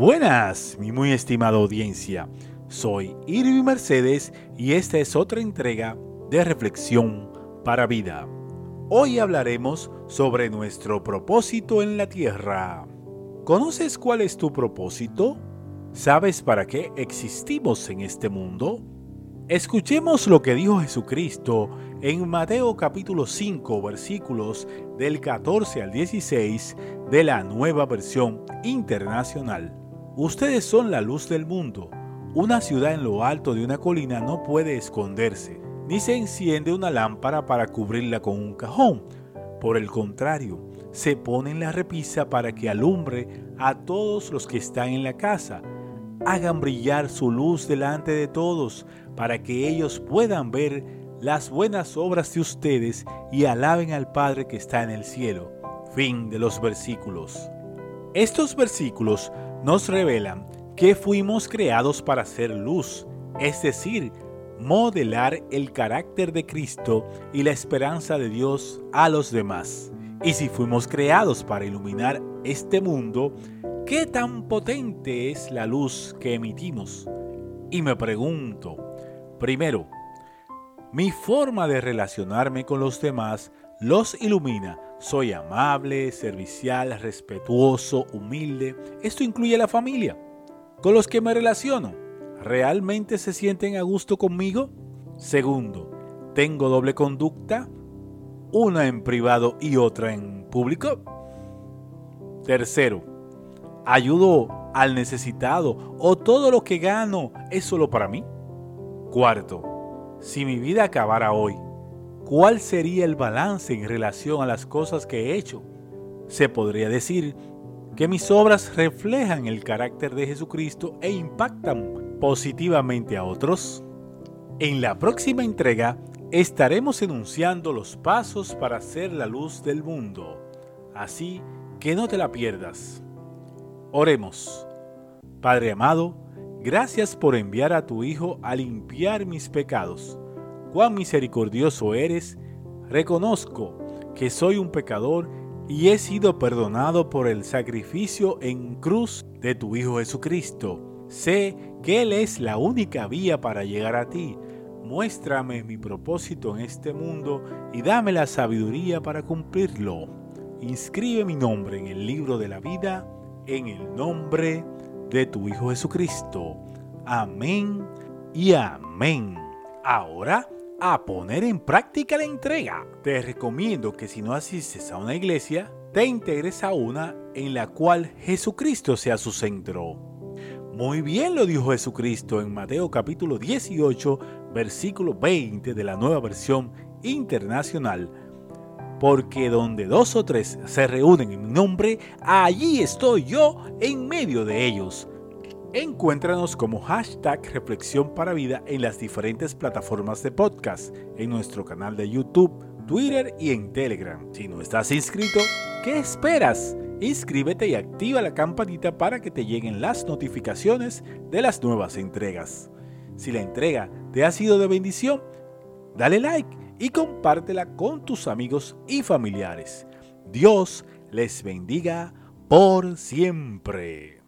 Buenas, mi muy estimada audiencia. Soy Irving Mercedes y esta es otra entrega de Reflexión para Vida. Hoy hablaremos sobre nuestro propósito en la tierra. ¿Conoces cuál es tu propósito? ¿Sabes para qué existimos en este mundo? Escuchemos lo que dijo Jesucristo en Mateo capítulo 5 versículos del 14 al 16 de la nueva versión internacional. Ustedes son la luz del mundo. Una ciudad en lo alto de una colina no puede esconderse, ni se enciende una lámpara para cubrirla con un cajón. Por el contrario, se pone en la repisa para que alumbre a todos los que están en la casa. Hagan brillar su luz delante de todos, para que ellos puedan ver las buenas obras de ustedes y alaben al Padre que está en el cielo. Fin de los versículos. Estos versículos nos revelan que fuimos creados para ser luz, es decir, modelar el carácter de Cristo y la esperanza de Dios a los demás. Y si fuimos creados para iluminar este mundo, ¿qué tan potente es la luz que emitimos? Y me pregunto, primero, ¿mi forma de relacionarme con los demás los ilumina? Soy amable, servicial, respetuoso, humilde. Esto incluye a la familia. Con los que me relaciono, ¿realmente se sienten a gusto conmigo? Segundo, ¿tengo doble conducta? Una en privado y otra en público. Tercero, ¿ayudo al necesitado o todo lo que gano es solo para mí? Cuarto, si mi vida acabara hoy, ¿Cuál sería el balance en relación a las cosas que he hecho? Se podría decir que mis obras reflejan el carácter de Jesucristo e impactan positivamente a otros. En la próxima entrega estaremos enunciando los pasos para ser la luz del mundo, así que no te la pierdas. Oremos. Padre amado, gracias por enviar a tu Hijo a limpiar mis pecados cuán misericordioso eres, reconozco que soy un pecador y he sido perdonado por el sacrificio en cruz de tu Hijo Jesucristo. Sé que Él es la única vía para llegar a ti. Muéstrame mi propósito en este mundo y dame la sabiduría para cumplirlo. Inscribe mi nombre en el libro de la vida en el nombre de tu Hijo Jesucristo. Amén y amén. Ahora a poner en práctica la entrega. Te recomiendo que si no asistes a una iglesia, te integres a una en la cual Jesucristo sea su centro. Muy bien lo dijo Jesucristo en Mateo capítulo 18, versículo 20 de la nueva versión internacional. Porque donde dos o tres se reúnen en mi nombre, allí estoy yo en medio de ellos. Encuéntranos como hashtag Reflexión para Vida en las diferentes plataformas de podcast, en nuestro canal de YouTube, Twitter y en Telegram. Si no estás inscrito, ¿qué esperas? Inscríbete y activa la campanita para que te lleguen las notificaciones de las nuevas entregas. Si la entrega te ha sido de bendición, dale like y compártela con tus amigos y familiares. Dios les bendiga por siempre.